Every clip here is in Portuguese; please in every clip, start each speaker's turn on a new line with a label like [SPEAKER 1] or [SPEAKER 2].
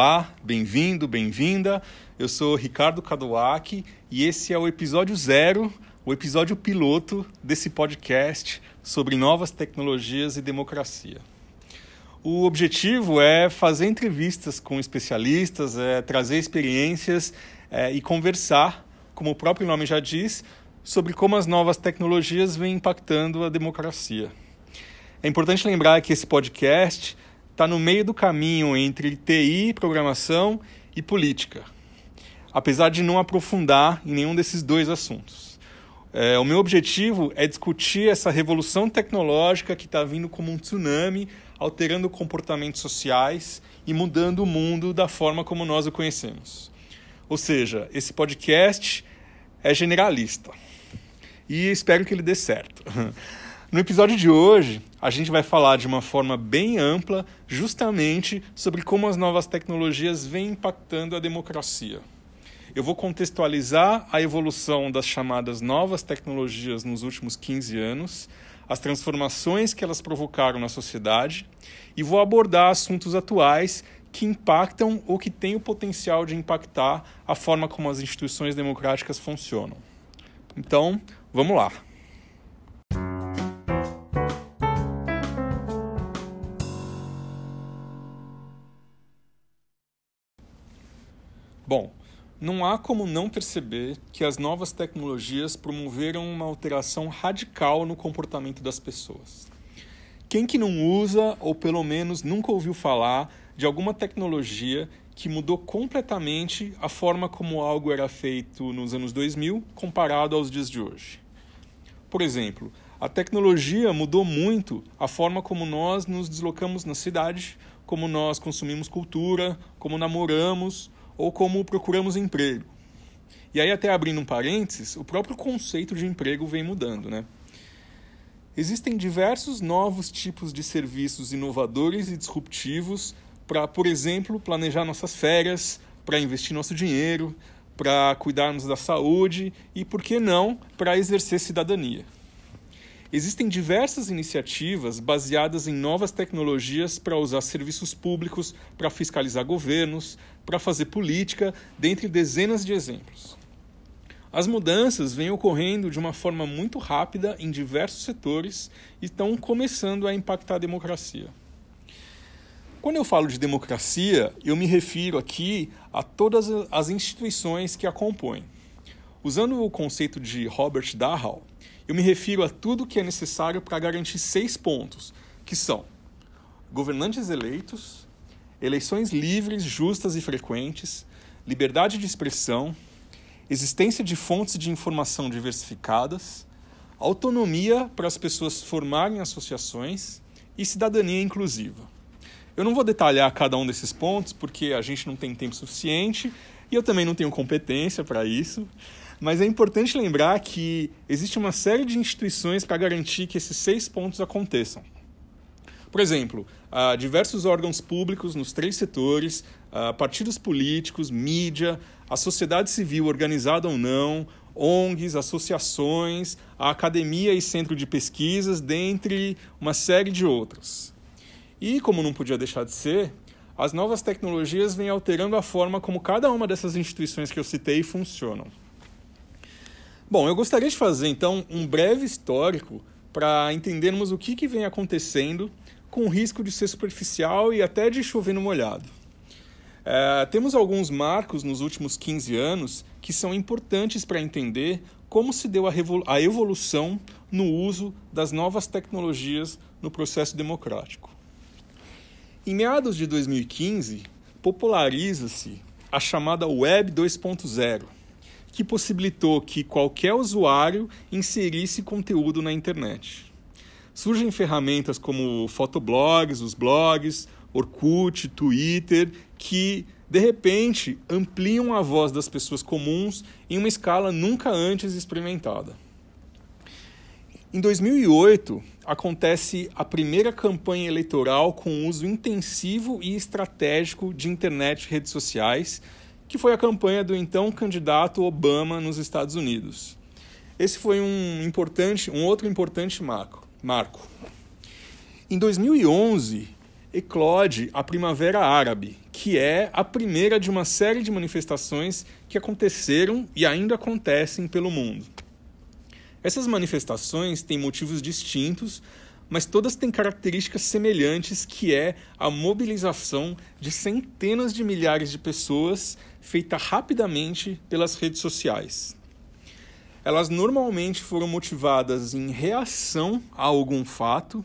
[SPEAKER 1] Olá, bem-vindo, bem-vinda. Eu sou Ricardo Caduac e esse é o episódio zero, o episódio piloto desse podcast sobre novas tecnologias e democracia. O objetivo é fazer entrevistas com especialistas, é trazer experiências é, e conversar, como o próprio nome já diz, sobre como as novas tecnologias vêm impactando a democracia. É importante lembrar que esse podcast está no meio do caminho entre TI, programação e política, apesar de não aprofundar em nenhum desses dois assuntos. É, o meu objetivo é discutir essa revolução tecnológica que está vindo como um tsunami, alterando comportamentos sociais e mudando o mundo da forma como nós o conhecemos. Ou seja, esse podcast é generalista e espero que ele dê certo. No episódio de hoje, a gente vai falar de uma forma bem ampla, justamente sobre como as novas tecnologias vêm impactando a democracia. Eu vou contextualizar a evolução das chamadas novas tecnologias nos últimos 15 anos, as transformações que elas provocaram na sociedade e vou abordar assuntos atuais que impactam ou que têm o potencial de impactar a forma como as instituições democráticas funcionam. Então, vamos lá. Bom, não há como não perceber que as novas tecnologias promoveram uma alteração radical no comportamento das pessoas. Quem que não usa, ou pelo menos nunca ouviu falar, de alguma tecnologia que mudou completamente a forma como algo era feito nos anos 2000 comparado aos dias de hoje? Por exemplo, a tecnologia mudou muito a forma como nós nos deslocamos na cidade, como nós consumimos cultura, como namoramos ou como procuramos emprego. E aí, até abrindo um parênteses, o próprio conceito de emprego vem mudando, né? Existem diversos novos tipos de serviços inovadores e disruptivos para, por exemplo, planejar nossas férias, para investir nosso dinheiro, para cuidarmos da saúde e, por que não, para exercer cidadania. Existem diversas iniciativas baseadas em novas tecnologias para usar serviços públicos, para fiscalizar governos, para fazer política, dentre dezenas de exemplos. As mudanças vêm ocorrendo de uma forma muito rápida em diversos setores e estão começando a impactar a democracia. Quando eu falo de democracia, eu me refiro aqui a todas as instituições que a compõem. Usando o conceito de Robert Dahal, eu me refiro a tudo que é necessário para garantir seis pontos, que são governantes eleitos, eleições livres, justas e frequentes, liberdade de expressão, existência de fontes de informação diversificadas, autonomia para as pessoas formarem associações e cidadania inclusiva. Eu não vou detalhar cada um desses pontos porque a gente não tem tempo suficiente e eu também não tenho competência para isso, mas é importante lembrar que existe uma série de instituições para garantir que esses seis pontos aconteçam. Por exemplo, diversos órgãos públicos nos três setores, partidos políticos, mídia, a sociedade civil organizada ou não, ONGs, associações, a academia e centro de pesquisas, dentre uma série de outras. E, como não podia deixar de ser, as novas tecnologias vêm alterando a forma como cada uma dessas instituições que eu citei funcionam. Bom, eu gostaria de fazer então um breve histórico para entendermos o que, que vem acontecendo com o risco de ser superficial e até de chover no molhado. É, temos alguns marcos nos últimos 15 anos que são importantes para entender como se deu a, a evolução no uso das novas tecnologias no processo democrático. Em meados de 2015, populariza-se a chamada Web 2.0 que possibilitou que qualquer usuário inserisse conteúdo na internet. Surgem ferramentas como fotoblogs, os blogs, Orkut, Twitter, que de repente ampliam a voz das pessoas comuns em uma escala nunca antes experimentada. Em 2008, acontece a primeira campanha eleitoral com uso intensivo e estratégico de internet e redes sociais, que foi a campanha do então candidato Obama nos Estados Unidos. Esse foi um importante, um outro importante marco. marco. Em 2011, eclode a Primavera Árabe, que é a primeira de uma série de manifestações que aconteceram e ainda acontecem pelo mundo. Essas manifestações têm motivos distintos, mas todas têm características semelhantes, que é a mobilização de centenas de milhares de pessoas feita rapidamente pelas redes sociais. Elas normalmente foram motivadas em reação a algum fato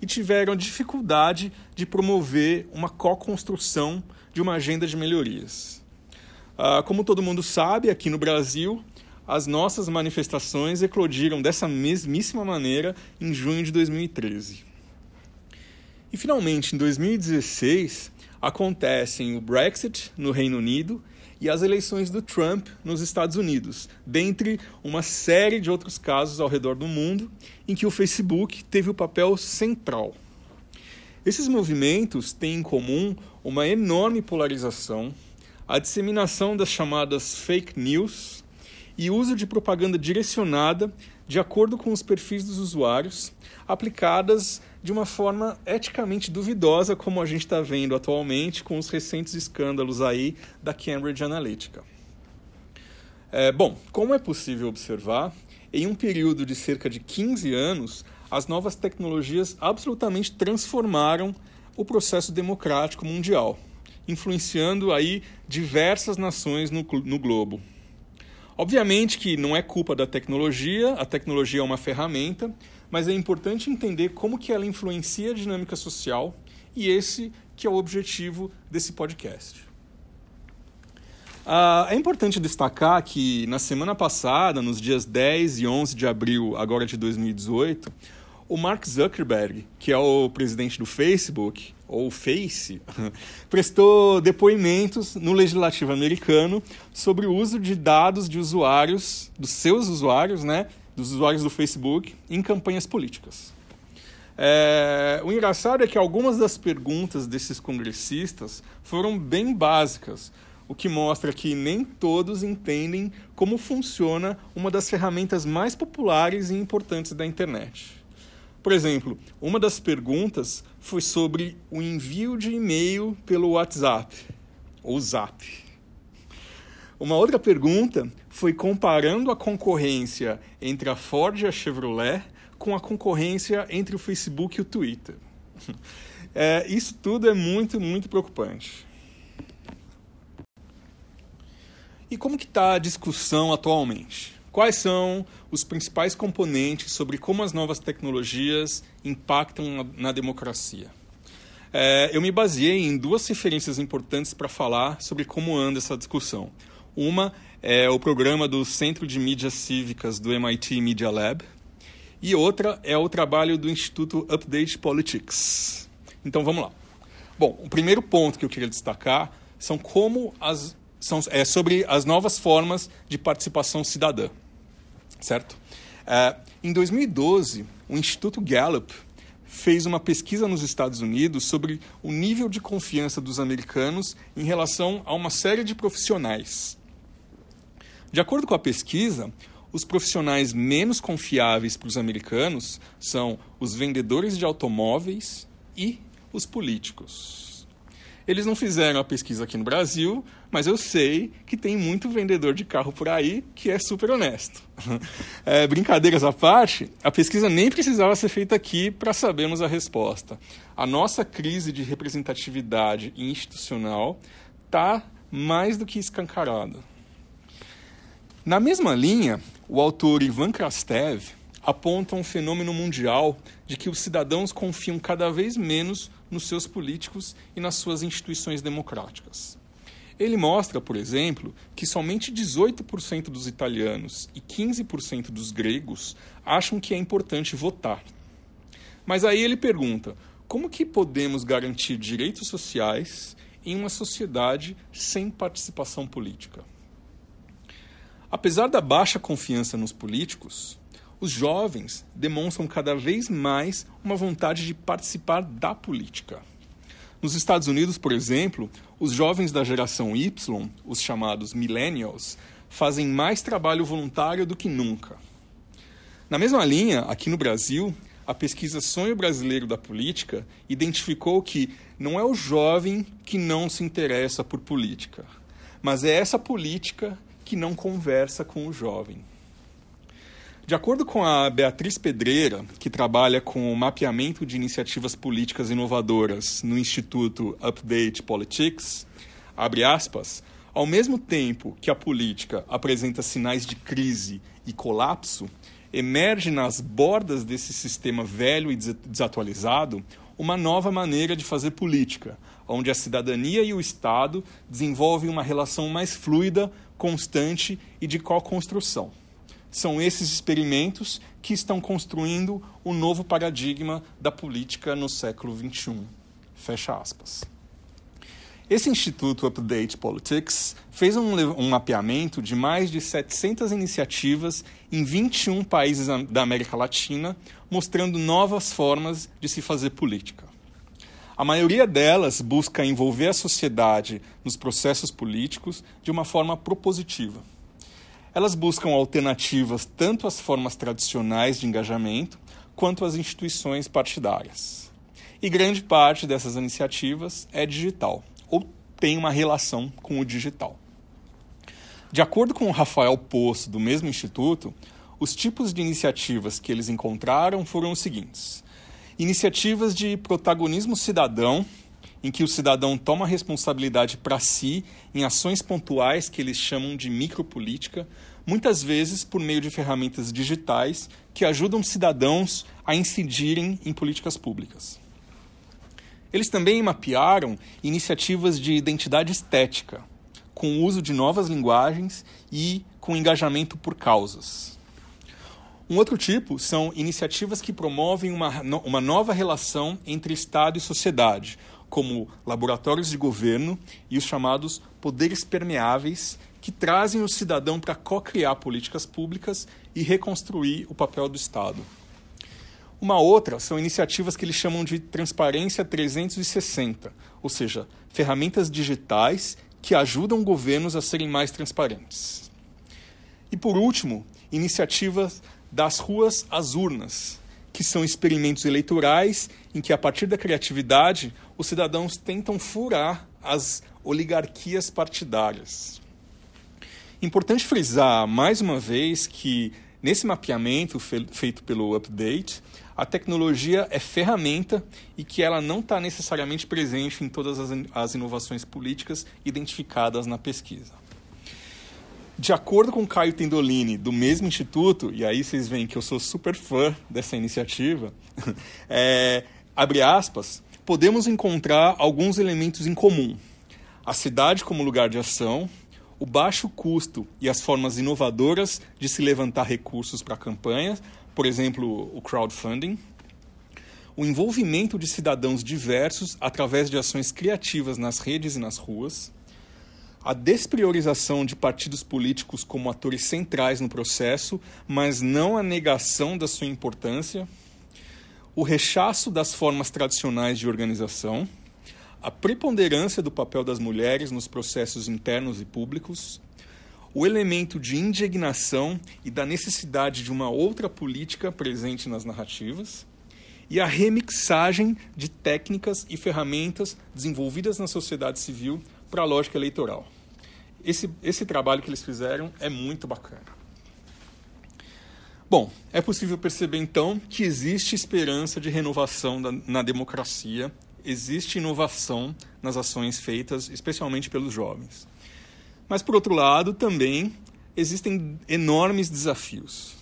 [SPEAKER 1] e tiveram dificuldade de promover uma co-construção de uma agenda de melhorias. Ah, como todo mundo sabe, aqui no Brasil, as nossas manifestações eclodiram dessa mesmíssima maneira em junho de 2013. E finalmente, em 2016, acontecem o Brexit no Reino Unido e as eleições do Trump nos Estados Unidos, dentre uma série de outros casos ao redor do mundo em que o Facebook teve o papel central. Esses movimentos têm em comum uma enorme polarização, a disseminação das chamadas fake news e uso de propaganda direcionada de acordo com os perfis dos usuários, aplicadas de uma forma eticamente duvidosa, como a gente está vendo atualmente com os recentes escândalos aí da Cambridge Analytica. É, bom, como é possível observar, em um período de cerca de 15 anos, as novas tecnologias absolutamente transformaram o processo democrático mundial, influenciando aí diversas nações no, no globo. Obviamente que não é culpa da tecnologia, a tecnologia é uma ferramenta, mas é importante entender como que ela influencia a dinâmica social e esse que é o objetivo desse podcast. Uh, é importante destacar que na semana passada, nos dias 10 e 11 de abril agora de 2018, o Mark Zuckerberg, que é o presidente do Facebook, ou Face, prestou depoimentos no legislativo americano sobre o uso de dados de usuários, dos seus usuários, né, dos usuários do Facebook em campanhas políticas. É, o engraçado é que algumas das perguntas desses congressistas foram bem básicas, o que mostra que nem todos entendem como funciona uma das ferramentas mais populares e importantes da internet. Por exemplo, uma das perguntas foi sobre o envio de e-mail pelo WhatsApp ou Zap. Uma outra pergunta foi comparando a concorrência entre a Ford e a Chevrolet com a concorrência entre o Facebook e o Twitter. É, isso tudo é muito, muito preocupante. E como que está a discussão atualmente? Quais são os principais componentes sobre como as novas tecnologias impactam na, na democracia? É, eu me baseei em duas referências importantes para falar sobre como anda essa discussão. Uma é o programa do Centro de Mídias Cívicas do MIT Media Lab, e outra é o trabalho do Instituto Update Politics. Então vamos lá. Bom, o primeiro ponto que eu queria destacar são como as são é sobre as novas formas de participação cidadã, certo? É, em 2012, o Instituto Gallup fez uma pesquisa nos Estados Unidos sobre o nível de confiança dos americanos em relação a uma série de profissionais de acordo com a pesquisa, os profissionais menos confiáveis para os americanos são os vendedores de automóveis e os políticos. Eles não fizeram a pesquisa aqui no Brasil, mas eu sei que tem muito vendedor de carro por aí que é super honesto. É, brincadeiras à parte, a pesquisa nem precisava ser feita aqui para sabermos a resposta. A nossa crise de representatividade institucional está mais do que escancarada. Na mesma linha, o autor Ivan Krastev aponta um fenômeno mundial de que os cidadãos confiam cada vez menos nos seus políticos e nas suas instituições democráticas. Ele mostra, por exemplo, que somente 18% dos italianos e 15% dos gregos acham que é importante votar. Mas aí ele pergunta: como que podemos garantir direitos sociais em uma sociedade sem participação política? Apesar da baixa confiança nos políticos, os jovens demonstram cada vez mais uma vontade de participar da política. Nos Estados Unidos, por exemplo, os jovens da geração Y, os chamados millennials, fazem mais trabalho voluntário do que nunca. Na mesma linha, aqui no Brasil, a pesquisa Sonho Brasileiro da Política identificou que não é o jovem que não se interessa por política, mas é essa política que não conversa com o jovem. De acordo com a Beatriz Pedreira, que trabalha com o mapeamento de iniciativas políticas inovadoras no Instituto Update Politics, abre aspas, ao mesmo tempo que a política apresenta sinais de crise e colapso, emerge nas bordas desse sistema velho e desatualizado uma nova maneira de fazer política, onde a cidadania e o Estado desenvolvem uma relação mais fluida, constante e de co-construção. São esses experimentos que estão construindo o novo paradigma da política no século XXI. Fecha aspas. Esse Instituto Update Politics fez um, um, mapeamento de mais de 700 iniciativas em 21 países da América Latina, mostrando novas formas de se fazer política. A maioria delas busca envolver a sociedade nos processos políticos de uma forma propositiva. Elas buscam alternativas tanto às formas tradicionais de engajamento quanto às instituições partidárias. E grande parte dessas iniciativas é digital ou tem uma relação com o digital. De acordo com o Rafael Poço, do mesmo instituto, os tipos de iniciativas que eles encontraram foram os seguintes: iniciativas de protagonismo cidadão, em que o cidadão toma responsabilidade para si em ações pontuais que eles chamam de micropolítica, muitas vezes por meio de ferramentas digitais que ajudam cidadãos a incidirem em políticas públicas. Eles também mapearam iniciativas de identidade estética, com o uso de novas linguagens e com engajamento por causas. Um outro tipo são iniciativas que promovem uma, uma nova relação entre Estado e sociedade, como laboratórios de governo e os chamados poderes permeáveis, que trazem o cidadão para co-criar políticas públicas e reconstruir o papel do Estado. Uma outra são iniciativas que eles chamam de transparência 360, ou seja, ferramentas digitais que ajudam governos a serem mais transparentes. E por último, iniciativas das ruas às urnas, que são experimentos eleitorais em que, a partir da criatividade, os cidadãos tentam furar as oligarquias partidárias. Importante frisar mais uma vez que, nesse mapeamento feito pelo Update, a tecnologia é ferramenta e que ela não está necessariamente presente em todas as, inovações políticas identificadas na pesquisa. De acordo com Caio Tendolini, do mesmo instituto, e aí vocês veem que eu sou super fã dessa iniciativa, é, abre aspas, podemos encontrar alguns elementos em comum. A cidade como lugar de ação, o baixo custo e as formas inovadoras de se levantar recursos para campanhas, por exemplo, o crowdfunding, o envolvimento de cidadãos diversos através de ações criativas nas redes e nas ruas, a despriorização de partidos políticos como atores centrais no processo, mas não a negação da sua importância, o rechaço das formas tradicionais de organização, a preponderância do papel das mulheres nos processos internos e públicos, o elemento de indignação e da necessidade de uma outra política presente nas narrativas, e a remixagem de técnicas e ferramentas desenvolvidas na sociedade civil para a lógica eleitoral. Esse, esse trabalho que eles fizeram é muito bacana. Bom, é possível perceber então que existe esperança de renovação da, na democracia, existe inovação nas ações feitas, especialmente pelos jovens. Mas, por outro lado, também existem enormes desafios.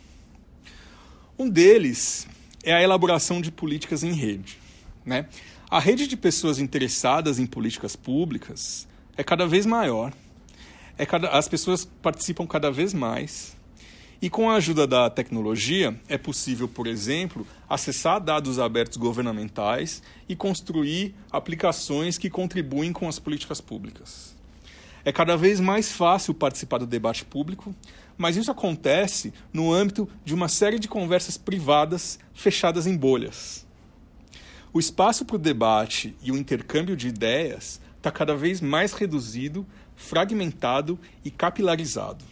[SPEAKER 1] Um deles é a elaboração de políticas em rede. Né? A rede de pessoas interessadas em políticas públicas é cada vez maior, é cada, as pessoas participam cada vez mais. E com a ajuda da tecnologia, é possível, por exemplo, acessar dados abertos governamentais e construir aplicações que contribuem com as políticas públicas. É cada vez mais fácil participar do debate público, mas isso acontece no âmbito de uma série de conversas privadas fechadas em bolhas. O espaço para o debate e o intercâmbio de ideias está cada vez mais reduzido, fragmentado e capilarizado.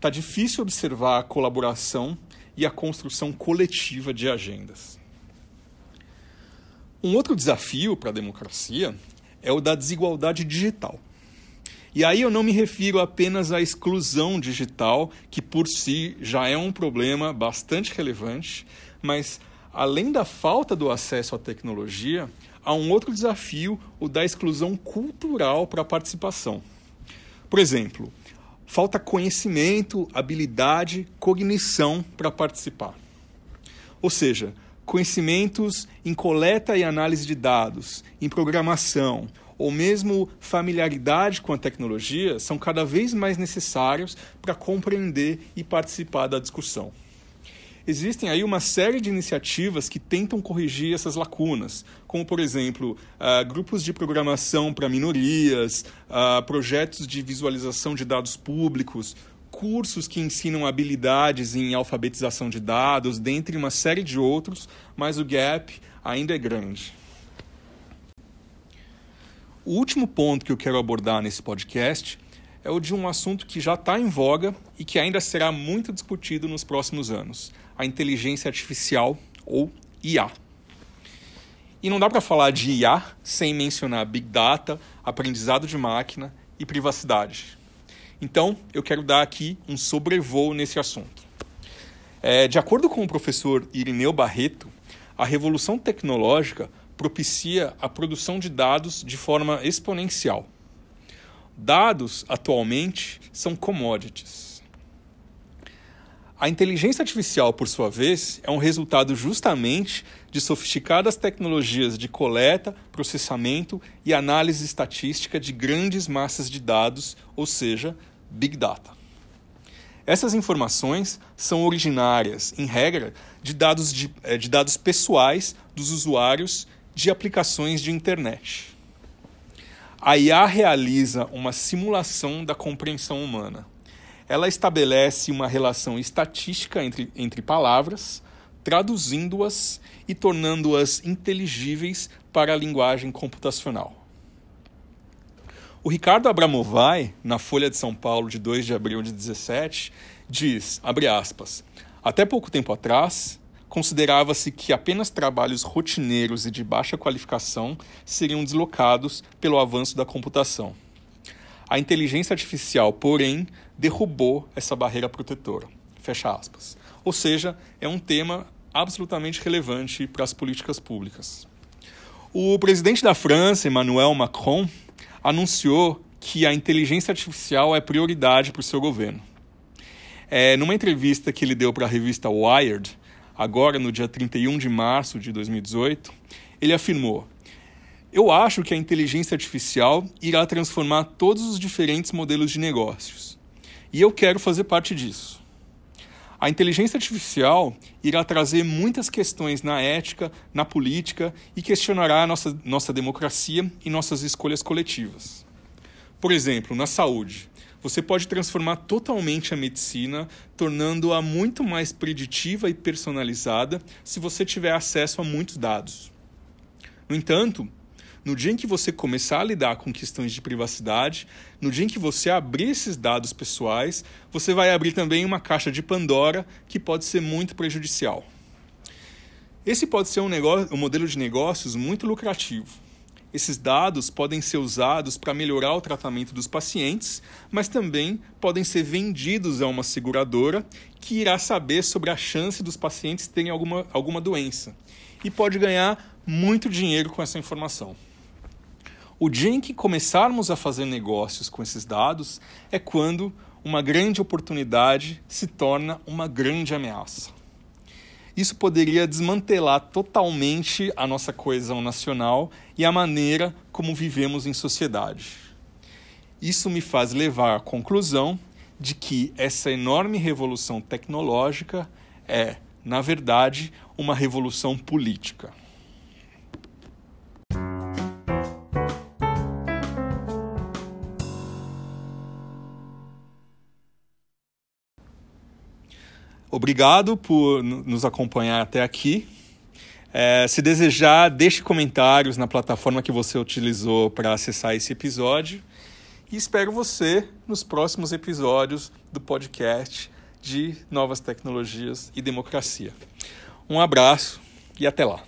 [SPEAKER 1] Está difícil observar a colaboração e a construção coletiva de agendas. Um outro desafio para a democracia é o da desigualdade digital. E aí eu não me refiro apenas à exclusão digital, que por si já é um problema bastante relevante, mas além da falta do acesso à tecnologia, há um outro desafio, o da exclusão cultural para a participação. Por exemplo, falta conhecimento, habilidade, cognição para participar. Ou seja, conhecimentos em coleta e análise de dados, em programação, ou mesmo familiaridade com a tecnologia são cada vez mais necessários para compreender e participar da discussão. Existem aí uma série de iniciativas que tentam corrigir essas lacunas, como, por exemplo, uh, grupos de programação para minorias, uh, projetos de visualização de dados públicos, cursos que ensinam habilidades em alfabetização de dados, dentre uma série de outros, mas o gap ainda é grande. O último ponto que eu quero abordar nesse podcast é o de um assunto que já está em voga e que ainda será muito discutido nos próximos anos: a inteligência artificial ou IA. E não dá para falar de IA sem mencionar Big Data, aprendizado de máquina e privacidade. Então, eu quero dar aqui um sobrevoo nesse assunto. É, de acordo com o professor Irineu Barreto, a revolução tecnológica propicia a produção de dados de forma exponencial. Dados, atualmente, são commodities. A inteligência artificial, por sua vez, é um resultado justamente de sofisticadas tecnologias de coleta, processamento e análise estatística de grandes massas de dados, ou seja, Big Data. Essas informações são originárias, em regra, de dados, de, eh, de dados pessoais dos usuários de aplicações de internet. A IA realiza uma simulação da compreensão humana. Ela estabelece uma relação estatística entre, entre palavras, traduzindo-as e tornando-as inteligíveis para a linguagem computacional. O Ricardo Abramovay, na Folha de São Paulo de 2 de abril de 17, diz, abre aspas, até pouco tempo atrás, considerava-se que apenas trabalhos rotineiros e de baixa qualificação seriam deslocados pelo avanço da computação. A inteligência artificial, porém, derrubou essa barreira protetora. Fecha aspas. Ou seja, é um tema absolutamente relevante para as políticas públicas. O presidente da França, Emmanuel Macron, anunciou que a inteligência artificial é prioridade para o seu governo. É, numa entrevista que ele deu para a revista Wired, agora no dia 31 de março de 2018, ele afirmou: Eu acho que a inteligência artificial irá transformar todos os diferentes modelos de negócios. E eu quero fazer parte disso. A inteligência artificial irá trazer muitas questões na ética, na política e questionará a nossa, nossa democracia e nossas escolhas coletivas. Por exemplo, na saúde, você pode transformar totalmente a medicina, tornando-a muito mais preditiva e personalizada se você tiver acesso a muitos dados. No entanto, no dia em que você começar a lidar com questões de privacidade, no dia em que você abrir esses dados pessoais, você vai abrir também uma caixa de Pandora que pode ser muito prejudicial. Esse pode ser um, negócio, um modelo de negócios muito lucrativo. Esses dados podem ser usados para melhorar o tratamento dos pacientes, mas também podem ser vendidos a uma seguradora que irá saber sobre a chance dos pacientes terem alguma, alguma doença e pode ganhar muito dinheiro com essa informação. O dia em que começarmos a fazer negócios com esses dados é quando uma grande oportunidade se torna uma grande ameaça. Isso poderia desmantelar totalmente a nossa coesão nacional e a maneira como vivemos em sociedade. Isso me faz levar à conclusão de que essa enorme revolução tecnológica é, na verdade, uma revolução política. Obrigado por nos acompanhar até aqui. É, se desejar, deixe comentários na plataforma que você utilizou para acessar esse episódio. E espero você nos próximos episódios do podcast de Novas Tecnologias e Democracia. Um abraço e até lá.